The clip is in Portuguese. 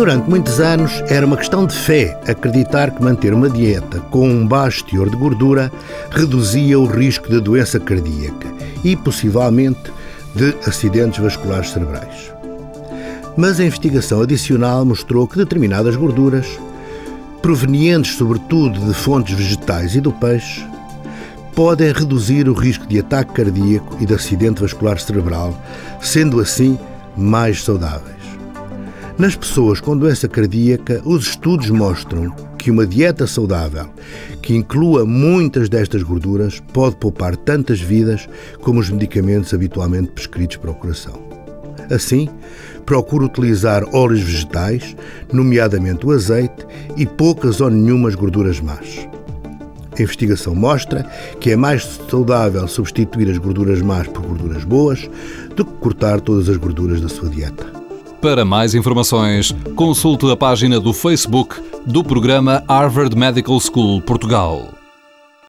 Durante muitos anos era uma questão de fé acreditar que manter uma dieta com um baixo teor de gordura reduzia o risco de doença cardíaca e, possivelmente, de acidentes vasculares cerebrais. Mas a investigação adicional mostrou que determinadas gorduras, provenientes sobretudo de fontes vegetais e do peixe, podem reduzir o risco de ataque cardíaco e de acidente vascular cerebral, sendo assim mais saudáveis. Nas pessoas com doença cardíaca, os estudos mostram que uma dieta saudável que inclua muitas destas gorduras pode poupar tantas vidas como os medicamentos habitualmente prescritos para o coração. Assim, procure utilizar óleos vegetais, nomeadamente o azeite, e poucas ou nenhumas gorduras más. A investigação mostra que é mais saudável substituir as gorduras más por gorduras boas do que cortar todas as gorduras da sua dieta. Para mais informações, consulte a página do Facebook do programa Harvard Medical School Portugal.